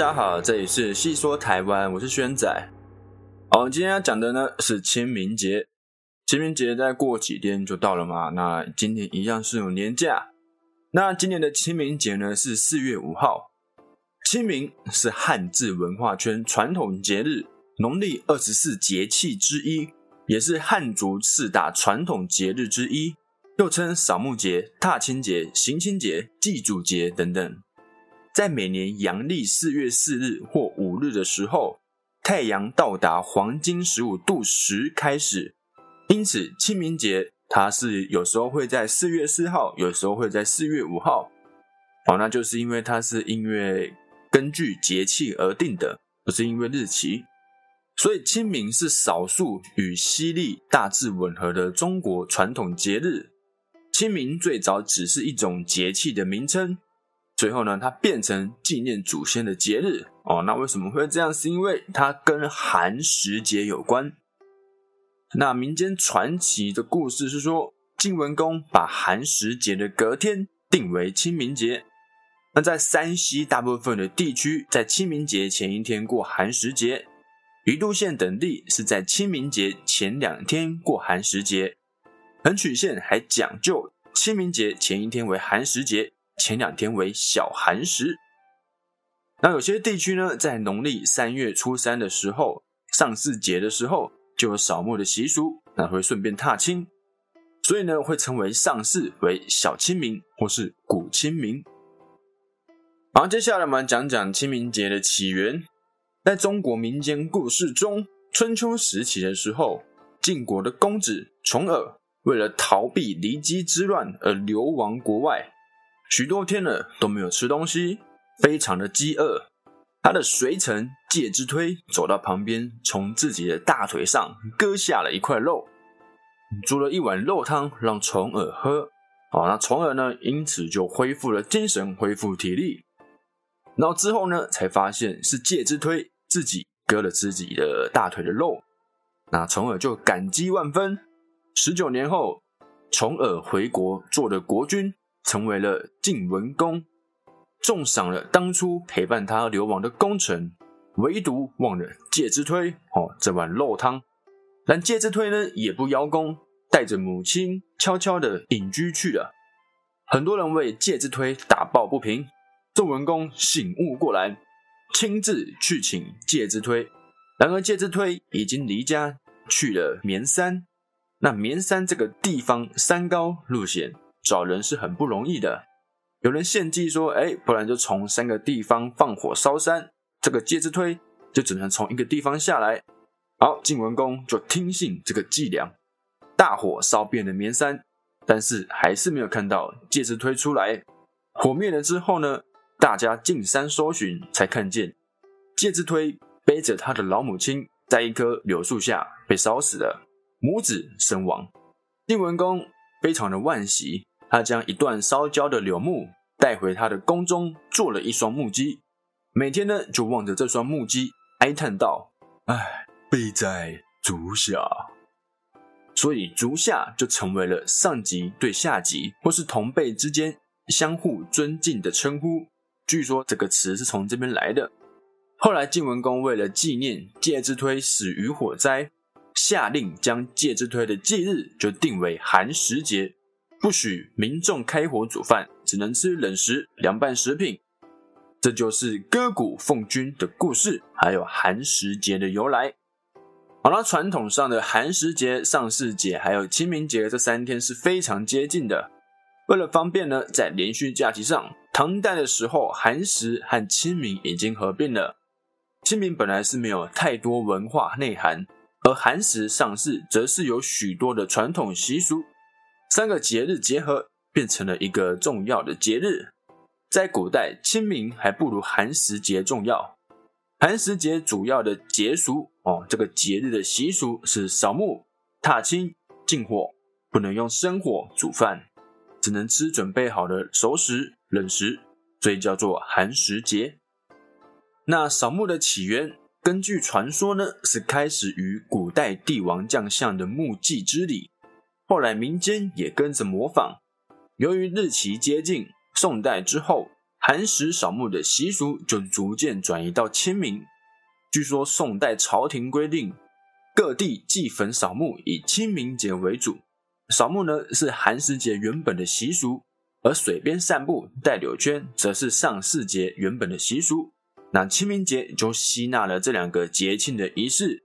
大家好，这里是细说台湾，我是轩仔。好，今天要讲的呢是清明节。清明节再过几天就到了嘛，那今天一样是有年假。那今年的清明节呢是四月五号。清明是汉字文化圈传统节日，农历二十四节气之一，也是汉族四大传统节日之一，又称扫墓节、踏青节、行亲节、祭祖节等等。在每年阳历四月四日或五日的时候，太阳到达黄金十五度时开始。因此，清明节它是有时候会在四月四号，有时候会在四月五号。哦，那就是因为它是因为根据节气而定的，不是因为日期。所以，清明是少数与西历大致吻合的中国传统节日。清明最早只是一种节气的名称。最后呢，它变成纪念祖先的节日哦。那为什么会这样？是因为它跟寒食节有关。那民间传奇的故事是说，晋文公把寒食节的隔天定为清明节。那在山西大部分的地区，在清明节前一天过寒食节；于都县等地是在清明节前两天过寒食节。横曲县还讲究清明节前一天为寒食节。前两天为小寒食，那有些地区呢，在农历三月初三的时候，上巳节的时候，就有扫墓的习俗，那会顺便踏青，所以呢，会称为上巳为小清明或是古清明。好，接下来我们讲讲清明节的起源。在中国民间故事中，春秋时期的时候，晋国的公子重耳为了逃避骊姬之乱而流亡国外。许多天了都没有吃东西，非常的饥饿。他的随臣介之推走到旁边，从自己的大腿上割下了一块肉，煮了一碗肉汤让重耳喝。哦，那重耳呢，因此就恢复了精神，恢复体力。然后之后呢，才发现是介之推自己割了自己的大腿的肉。那重耳就感激万分。十九年后，重耳回国做了国君。成为了晋文公，重赏了当初陪伴他流亡的功臣，唯独忘了介之推哦这碗肉汤。但介之推呢也不邀功，带着母亲悄悄的隐居去了。很多人为介之推打抱不平，晋文公醒悟过来，亲自去请介之推。然而介之推已经离家去了绵山，那绵山这个地方山高路险。找人是很不容易的。有人献计说：“哎，不然就从三个地方放火烧山。”这个介之推就只能从一个地方下来。好，晋文公就听信这个伎俩，大火烧遍了绵山，但是还是没有看到介之推出来。火灭了之后呢，大家进山搜寻，才看见介之推背着他的老母亲，在一棵柳树下被烧死了，母子身亡。晋文公非常的惋惜。他将一段烧焦的柳木带回他的宫中，做了一双木屐。每天呢，就望着这双木屐，哀叹道：“唉，悲在足下。”所以，足下就成为了上级对下级或是同辈之间相互尊敬的称呼。据说这个词是从这边来的。后来，晋文公为了纪念介之推死于火灾，下令将介之推的忌日就定为寒食节。不许民众开火煮饭，只能吃冷食、凉拌食品。这就是割骨奉君的故事，还有寒食节的由来。好了，传统上的寒食节、上巳节还有清明节这三天是非常接近的。为了方便呢，在连续假期上，唐代的时候，寒食和清明已经合并了。清明本来是没有太多文化内涵，而寒食、上巳则是有许多的传统习俗。三个节日结合，变成了一个重要的节日。在古代，清明还不如寒食节重要。寒食节主要的节俗哦，这个节日的习俗是扫墓、踏青、禁火，不能用生火煮饭，只能吃准备好的熟食、冷食，所以叫做寒食节。那扫墓的起源，根据传说呢，是开始于古代帝王将相的墓祭之礼。后来民间也跟着模仿。由于日期接近宋代之后，寒食扫墓的习俗就逐渐转移到清明。据说宋代朝廷规定，各地祭坟扫墓以清明节为主。扫墓呢是寒食节原本的习俗，而水边散步戴柳圈则是上巳节原本的习俗。那清明节就吸纳了这两个节庆的仪式，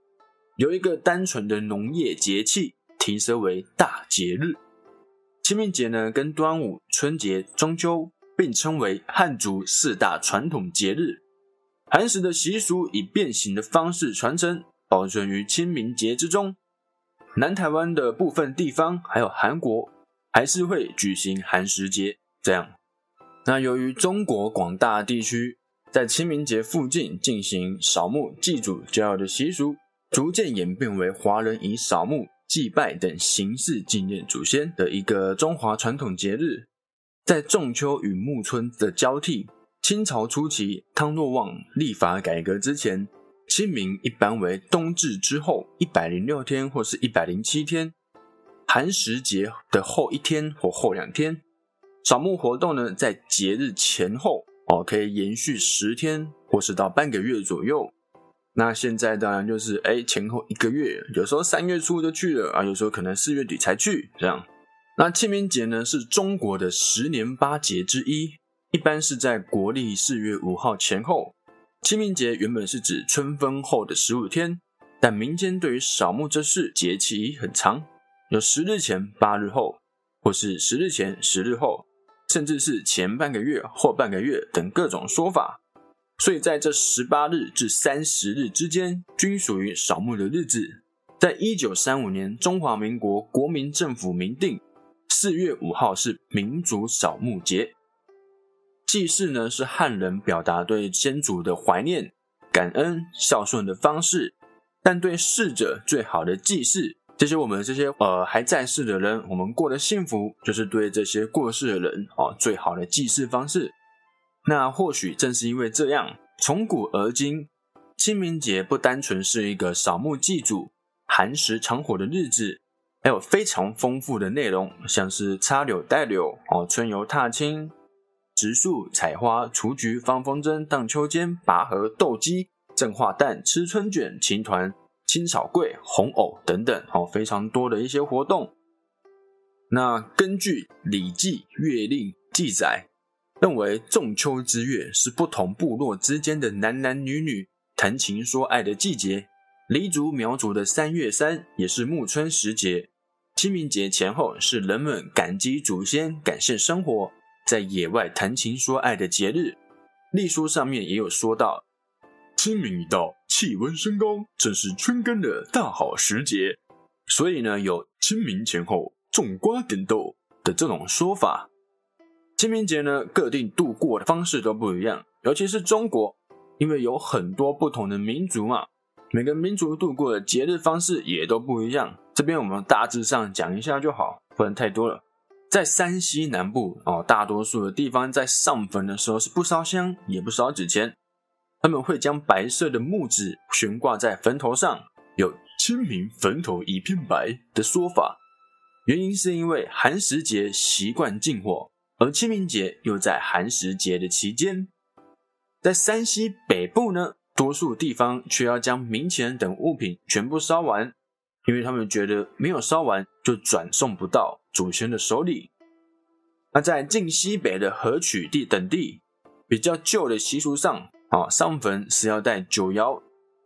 由一个单纯的农业节气提升为大节日。清明节呢跟端午、春节、中秋并称为汉族四大传统节日。寒食的习俗以变形的方式传承，保存于清明节之中。南台湾的部分地方，还有韩国，还是会举行寒食节。这样，那由于中国广大地区在清明节附近进行扫墓祭祖骄傲的习俗，逐渐演变为华人以扫墓、祭拜等形式纪念祖先的一个中华传统节日。在仲秋与暮春的交替。清朝初期，汤若望立法改革之前，清明一般为冬至之后一百零六天或是一百零七天，寒食节的后一天或后两天。扫墓活动呢，在节日前后哦，可以延续十天或是到半个月左右。那现在当然就是哎前后一个月，有时候三月初就去了啊，有时候可能四月底才去这样。那清明节呢，是中国的十年八节之一。一般是在国历四月五号前后。清明节原本是指春分后的十五天，但民间对于扫墓这事节气很长，有十日前、八日后，或是十日前、十日后，甚至是前半个月、后半个月等各种说法。所以在这十八日至三十日之间，均属于扫墓的日子。在一九三五年，中华民国国民政府明定，四月五号是民族扫墓节。祭祀呢，是汉人表达对先祖的怀念、感恩、孝顺的方式。但对逝者最好的祭祀，这些我们这些呃还在世的人，我们过得幸福，就是对这些过世的人哦最好的祭祀方式。那或许正是因为这样，从古而今，清明节不单纯是一个扫墓祭祖、寒食长火的日子，还有非常丰富的内容，像是插柳带柳哦，春游踏青。植树、采花、雏菊、放风筝、荡秋千、拔河、斗鸡、正化蛋、吃春卷、青团、青草桂、红藕等等，哦，非常多的一些活动。那根据《礼记·月令》记载，认为仲秋之月是不同部落之间的男男女女谈情说爱的季节。黎族、苗族的三月三也是暮春时节。清明节前后是人们感激祖先、感谢生活。在野外谈情说爱的节日，历书上面也有说到，清明一到，气温升高，正是春耕的大好时节。所以呢，有清明前后种瓜点豆的这种说法。清明节呢，各地度过的方式都不一样，尤其是中国，因为有很多不同的民族嘛，每个民族度过的节日方式也都不一样。这边我们大致上讲一下就好，不能太多了。在山西南部哦，大多数的地方在上坟的时候是不烧香，也不烧纸钱，他们会将白色的木纸悬挂在坟头上，有“清明坟头一片白”的说法。原因是因为寒食节习惯禁火，而清明节又在寒食节的期间。在山西北部呢，多数地方却要将冥钱等物品全部烧完。因为他们觉得没有烧完就转送不到祖先的手里。那在晋西北的河曲地等地，比较旧的习俗上，啊，上坟是要带酒肴，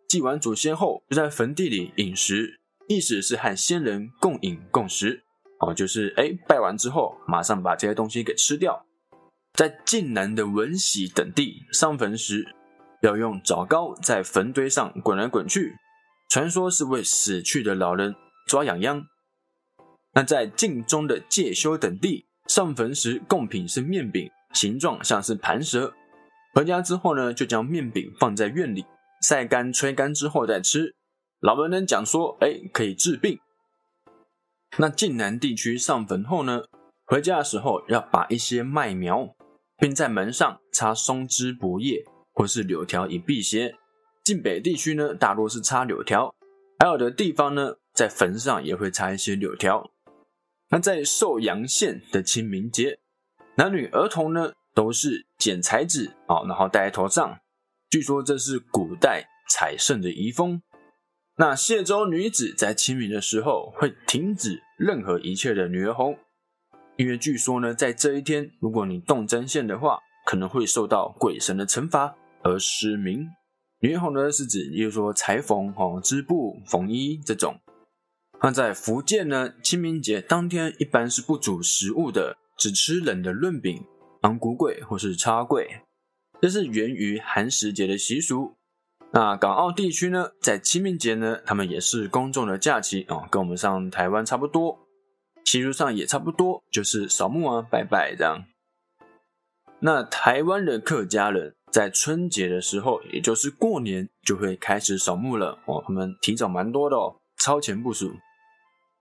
祭完祖先后就在坟地里饮食，意思是和先人共饮共食，哦，就是哎拜完之后马上把这些东西给吃掉。在晋南的文喜等地上坟时，要用枣糕在坟堆上滚来滚去。传说是为死去的老人抓痒痒。那在晋中的介休等地上坟时，贡品是面饼，形状像是盘蛇。回家之后呢，就将面饼放在院里晒干、吹干之后再吃。老人能讲说，哎，可以治病。那晋南地区上坟后呢，回家的时候要把一些麦苗，并在门上插松枝、柏叶或是柳条以辟邪。晋北地区呢，大多是插柳条，还有的地方呢，在坟上也会插一些柳条。那在寿阳县的清明节，男女儿童呢，都是剪彩纸啊，然后戴在头上。据说这是古代采圣的遗风。那谢州女子在清明的时候会停止任何一切的女儿红，因为据说呢，在这一天，如果你动针线的话，可能会受到鬼神的惩罚而失明。女儿红呢是指，例如说裁缝、哦织布、缝衣这种。那在福建呢，清明节当天一般是不煮食物的，只吃冷的润饼、昂古粿或是叉桂，这是源于寒食节的习俗。那港澳地区呢，在清明节呢，他们也是公众的假期啊，跟我们上台湾差不多，习俗上也差不多，就是扫墓啊、拜拜这样。那台湾的客家人在春节的时候，也就是过年，就会开始扫墓了哦，他们提早蛮多的哦，超前部署。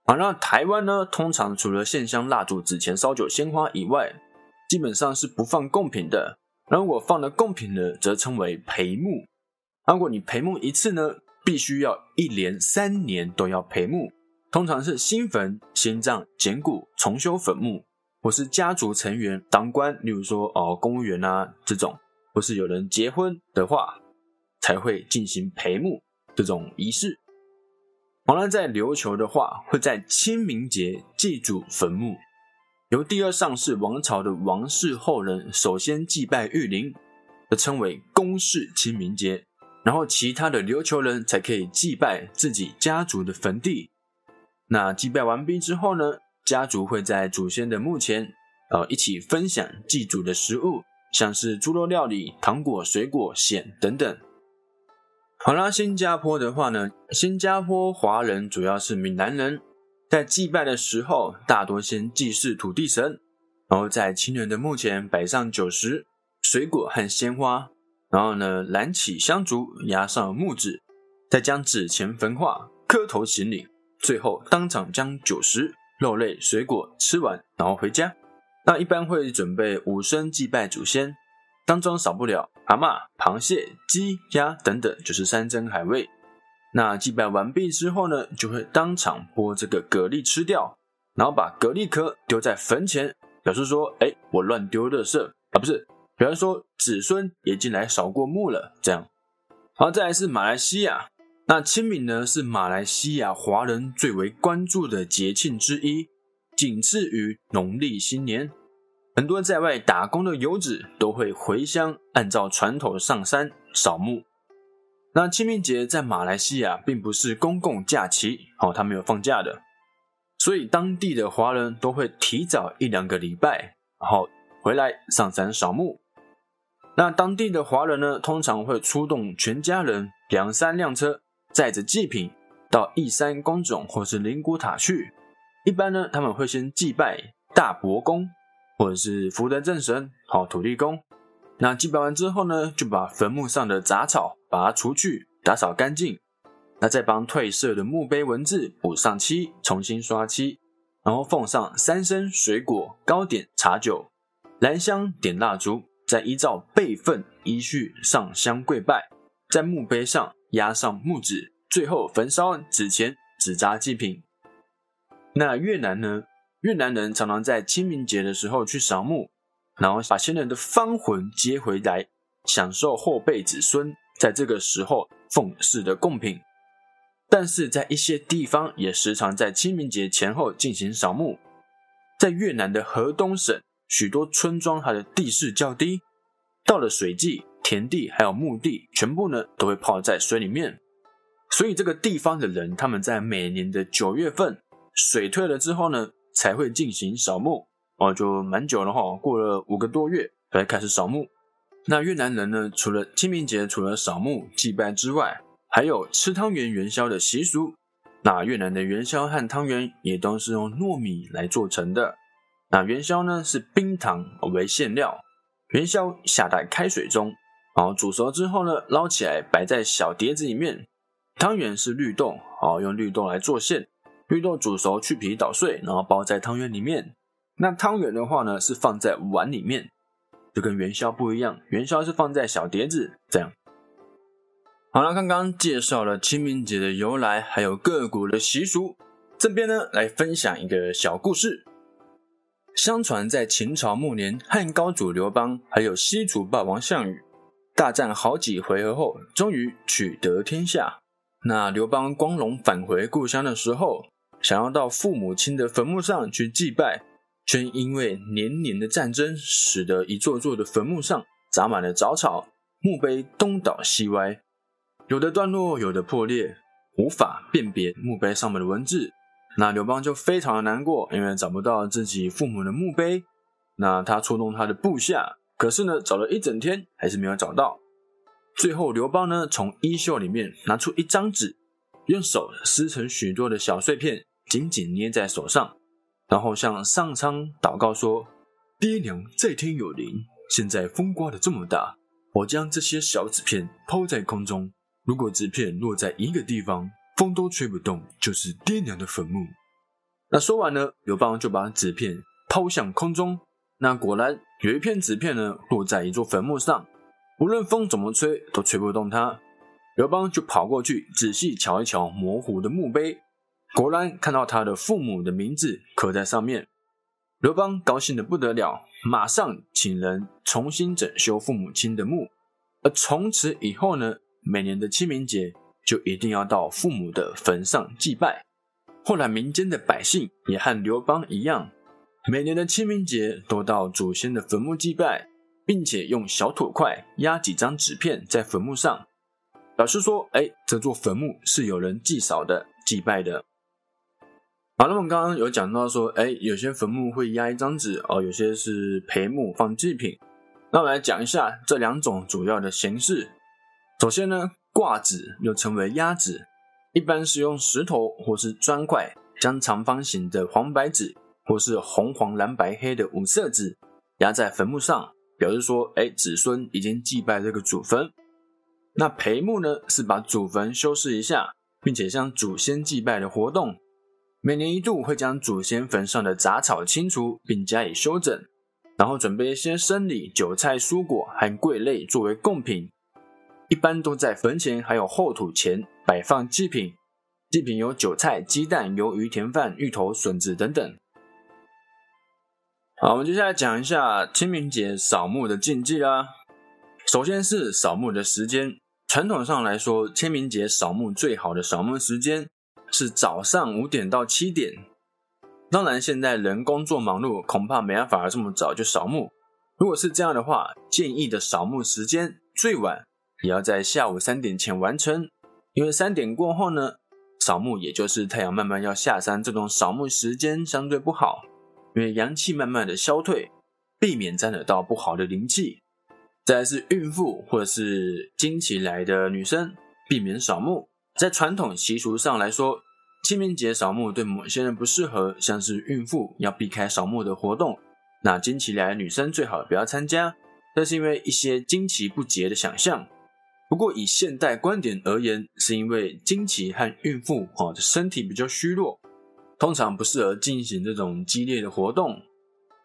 好，那台湾呢，通常除了线香、蜡烛、纸钱、烧酒、鲜花以外，基本上是不放贡品的。如果放了贡品呢，则称为陪墓。如果你陪墓一次呢，必须要一连三年都要陪墓。通常是新坟、新葬、捡骨、重修坟墓，或是家族成员当官，例如说哦公务员啊这种，或是有人结婚的话，才会进行陪墓这种仪式。好了，在琉球的话，会在清明节祭祖坟墓，由第二上世王朝的王室后人首先祭拜玉灵，称为公氏清明节。然后，其他的琉球人才可以祭拜自己家族的坟地。那祭拜完毕之后呢，家族会在祖先的墓前，呃，一起分享祭祖的食物，像是猪肉料理、糖果、水果、鲜等等。好啦，新加坡的话呢，新加坡华人主要是闽南人，在祭拜的时候，大多先祭祀土地神，然后在亲人的墓前摆上酒食、水果和鲜花。然后呢，燃起香烛，压上木纸，再将纸钱焚化，磕头行礼，最后当场将酒食、肉类、水果吃完，然后回家。那一般会准备五牲祭拜祖先，当中少不了蛤蟆、螃蟹、鸡、鸭等等，就是山珍海味。那祭拜完毕之后呢，就会当场剥这个蛤蜊吃掉，然后把蛤蜊壳丢在坟前，表示说：“哎，我乱丢垃圾啊，不是。”比方说，子孙也进来扫过墓了，这样。好，再来是马来西亚。那清明呢，是马来西亚华人最为关注的节庆之一，仅次于农历新年。很多在外打工的游子都会回乡，按照传统上山扫墓。那清明节在马来西亚并不是公共假期，哦，他没有放假的，所以当地的华人都会提早一两个礼拜，然后回来上山扫墓。那当地的华人呢，通常会出动全家人两三辆车，载着祭品到义山公冢或是灵骨塔去。一般呢，他们会先祭拜大伯公或者是福德正神，好土地公。那祭拜完之后呢，就把坟墓上的杂草把它除去，打扫干净。那再帮褪色的墓碑文字补上漆，重新刷漆，然后奉上三牲水果、糕点、茶酒，燃香点蜡烛。再依照辈分依序上香跪拜，在墓碑上压上木纸，最后焚烧纸钱、纸扎祭品。那越南呢？越南人常常在清明节的时候去扫墓，然后把先人的芳魂接回来，享受后辈子孙在这个时候奉祀的贡品。但是在一些地方也时常在清明节前后进行扫墓，在越南的河东省。许多村庄它的地势较低，到了水季，田地还有墓地，全部呢都会泡在水里面。所以这个地方的人，他们在每年的九月份水退了之后呢，才会进行扫墓。哦，就蛮久了哈，过了五个多月才开始扫墓。那越南人呢，除了清明节除了扫墓祭拜之外，还有吃汤圆元宵的习俗。那越南的元宵和汤圆也都是用糯米来做成的。那元宵呢是冰糖为馅料，元宵下在开水中，然后煮熟之后呢，捞起来摆在小碟子里面。汤圆是绿豆，哦，用绿豆来做馅，绿豆煮熟去皮捣碎，然后包在汤圆里面。那汤圆的话呢，是放在碗里面，就跟元宵不一样，元宵是放在小碟子这样。好了，刚刚介绍了清明节的由来，还有各国的习俗，这边呢来分享一个小故事。相传在秦朝末年，汉高祖刘邦还有西楚霸王项羽大战好几回合后，终于取得天下。那刘邦光荣返回故乡的时候，想要到父母亲的坟墓上去祭拜，却因为年年的战争，使得一座座的坟墓上长满了杂草，墓碑东倒西歪，有的段落，有的破裂，无法辨别墓碑上面的文字。那刘邦就非常的难过，因为找不到自己父母的墓碑。那他出动他的部下，可是呢，找了一整天还是没有找到。最后，刘邦呢，从衣袖里面拿出一张纸，用手撕成许多的小碎片，紧紧捏在手上，然后向上苍祷告说：“爹娘在天有灵，现在风刮的这么大，我将这些小纸片抛在空中，如果纸片落在一个地方。”风都吹不动，就是爹娘的坟墓。那说完呢，刘邦就把纸片抛向空中。那果然有一片纸片呢，落在一座坟墓上，无论风怎么吹，都吹不动它。刘邦就跑过去仔细瞧一瞧模糊的墓碑，果然看到他的父母的名字刻在上面。刘邦高兴的不得了，马上请人重新整修父母亲的墓。而从此以后呢，每年的清明节。就一定要到父母的坟上祭拜。后来民间的百姓也和刘邦一样，每年的清明节都到祖先的坟墓祭拜，并且用小土块压几张纸片在坟墓上，表示说：“哎，这座坟墓是有人祭扫的、祭拜的。”好，那么刚刚有讲到说，哎，有些坟墓会压一张纸哦，有些是陪墓放祭品。那我来讲一下这两种主要的形式。首先呢。挂纸又称为压纸，一般是用石头或是砖块将长方形的黄白纸，或是红黄蓝白黑的五色纸压在坟墓上，表示说，哎，子孙已经祭拜这个祖坟。那陪墓呢，是把祖坟修饰一下，并且向祖先祭拜的活动。每年一度会将祖先坟上的杂草清除，并加以修整，然后准备一些生礼、韭菜、蔬果和桂类作为贡品。一般都在坟前还有后土前摆放祭品，祭品有韭菜、鸡蛋、鱿鱼、甜饭、芋头、笋子等等。好，我们接下来讲一下清明节扫墓的禁忌啦。首先是扫墓的时间，传统上来说，清明节扫墓最好的扫墓时间是早上五点到七点。当然，现在人工作忙碌，恐怕没办法这么早就扫墓。如果是这样的话，建议的扫墓时间最晚。也要在下午三点前完成，因为三点过后呢，扫墓也就是太阳慢慢要下山，这种扫墓时间相对不好，因为阳气慢慢的消退，避免沾惹到不好的灵气。再是孕妇或者是经期来的女生，避免扫墓。在传统习俗上来说，清明节扫墓对某些人不适合，像是孕妇要避开扫墓的活动，那经期来的女生最好不要参加，这是因为一些经期不洁的想象。不过，以现代观点而言，是因为经期和孕妇啊身体比较虚弱，通常不适合进行这种激烈的活动。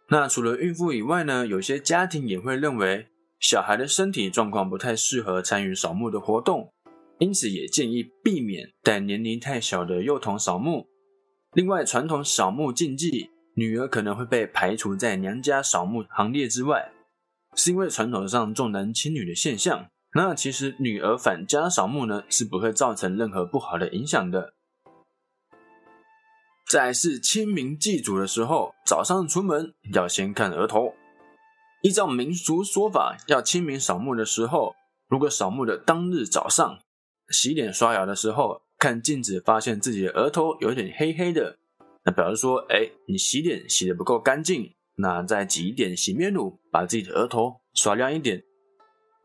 那除了孕妇以外呢，有些家庭也会认为小孩的身体状况不太适合参与扫墓的活动，因此也建议避免带年龄太小的幼童扫墓。另外，传统扫墓禁忌，女儿可能会被排除在娘家扫墓行列之外，是因为传统上重男轻女的现象。那其实女儿返家扫墓呢，是不会造成任何不好的影响的。再是清明祭祖的时候，早上出门要先看额头。依照民俗说法，要清明扫墓的时候，如果扫墓的当日早上洗脸刷牙的时候，看镜子发现自己的额头有点黑黑的，那表示说，哎，你洗脸洗的不够干净，那再挤一点洗面乳，把自己的额头刷亮一点。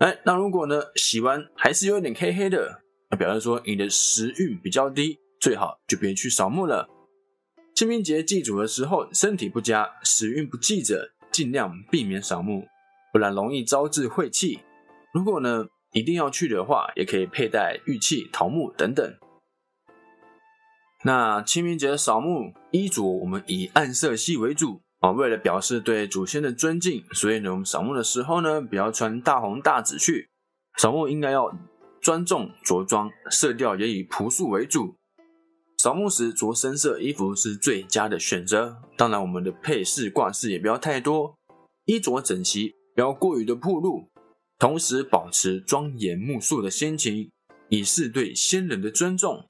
哎，那如果呢，洗完还是有点黑黑的，那表示说你的时运比较低，最好就别去扫墓了。清明节祭祖的时候，身体不佳、时运不济者，尽量避免扫墓，不然容易招致晦气。如果呢一定要去的话，也可以佩戴玉器、桃木等等。那清明节扫墓衣着，我们以暗色系为主。啊，为了表示对祖先的尊敬，所以呢，我们扫墓的时候呢，不要穿大红大紫去。扫墓应该要庄重着装，色调也以朴素为主。扫墓时着深色衣服是最佳的选择。当然，我们的配饰挂饰也不要太多，衣着整齐，不要过于的暴露，同时保持庄严肃肃的心情，以示对先人的尊重。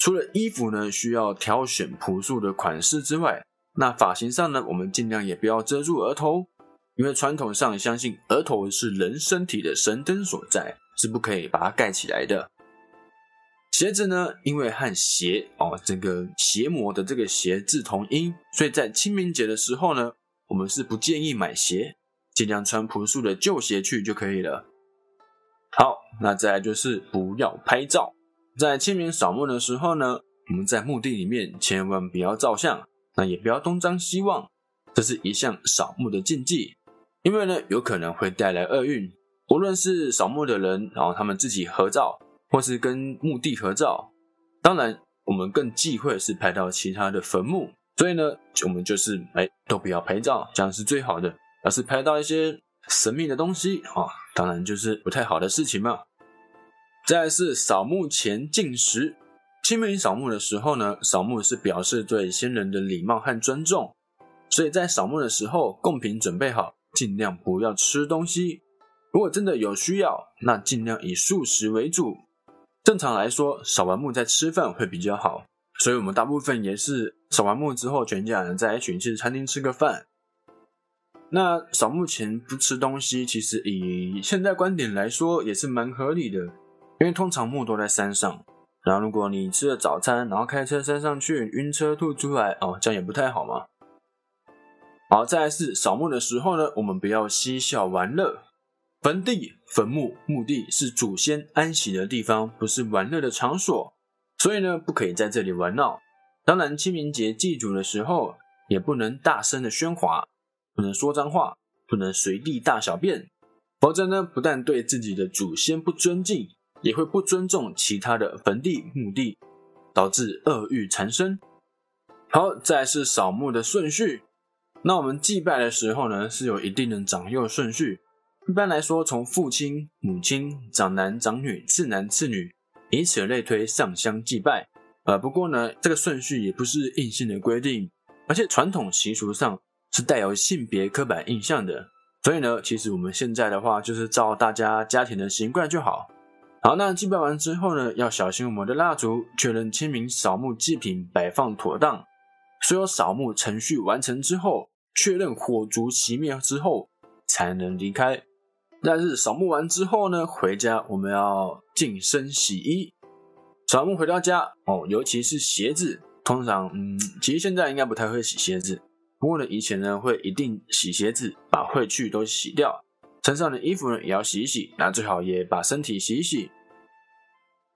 除了衣服呢需要挑选朴素的款式之外，那发型上呢，我们尽量也不要遮住额头，因为传统上相信额头是人身体的神灯所在，是不可以把它盖起来的。鞋子呢，因为和鞋哦这个鞋模的这个鞋字同音，所以在清明节的时候呢，我们是不建议买鞋，尽量穿朴素的旧鞋去就可以了。好，那再来就是不要拍照。在清明扫墓的时候呢，我们在墓地里面千万不要照相，那也不要东张西望，这是一项扫墓的禁忌，因为呢有可能会带来厄运。无论是扫墓的人，然后他们自己合照，或是跟墓地合照，当然我们更忌讳是拍到其他的坟墓，所以呢，我们就是哎都不要拍照，这样是最好的。要是拍到一些神秘的东西啊，当然就是不太好的事情嘛。再是扫墓前进食。清明扫墓的时候呢，扫墓是表示对先人的礼貌和尊重，所以在扫墓的时候，贡品准备好，尽量不要吃东西。如果真的有需要，那尽量以素食为主。正常来说，扫完墓再吃饭会比较好，所以我们大部分也是扫完墓之后，全家人在一起去餐厅吃个饭。那扫墓前不吃东西，其实以现在观点来说，也是蛮合理的。因为通常墓都在山上，然后如果你吃了早餐，然后开车山上去晕车吐出来，哦，这样也不太好嘛。好，再来是扫墓的时候呢，我们不要嬉笑玩乐。坟地、坟墓、墓地是祖先安息的地方，不是玩乐的场所，所以呢，不可以在这里玩闹。当然，清明节祭祖的时候，也不能大声的喧哗，不能说脏话，不能随地大小便，否则呢，不但对自己的祖先不尊敬。也会不尊重其他的坟地墓地，导致恶欲缠身。好，再是扫墓的顺序。那我们祭拜的时候呢，是有一定的长幼顺序。一般来说，从父亲、母亲、长男、长女、次男、次女，以此类推上香祭拜。呃，不过呢，这个顺序也不是硬性的规定，而且传统习俗上是带有性别刻板印象的。所以呢，其实我们现在的话，就是照大家家庭的习惯就好。好，那祭拜完之后呢，要小心我们的蜡烛，确认清明扫墓祭品摆放妥当。所有扫墓程序完成之后，确认火烛熄灭之后，才能离开。但是扫墓完之后呢，回家我们要净身洗衣。扫墓回到家哦，尤其是鞋子，通常嗯，其实现在应该不太会洗鞋子，不过呢，以前呢会一定洗鞋子，把晦气都洗掉。身上的衣服呢也要洗一洗，那最好也把身体洗一洗。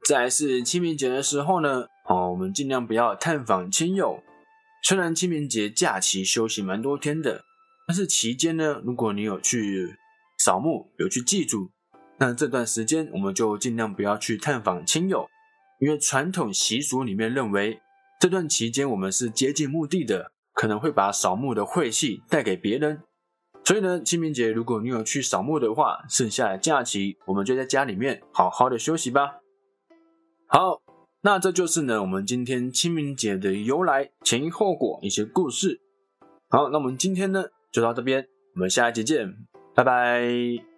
再是清明节的时候呢，哦，我们尽量不要探访亲友。虽然清明节假期休息蛮多天的，但是期间呢，如果你有去扫墓、有去祭祖，那这段时间我们就尽量不要去探访亲友，因为传统习俗里面认为这段期间我们是接近墓地的，可能会把扫墓的晦气带给别人。所以呢，清明节如果你有去扫墓的话，剩下的假期我们就在家里面好好的休息吧。好，那这就是呢我们今天清明节的由来、前因后果一些故事。好，那我们今天呢就到这边，我们下一节见，拜拜。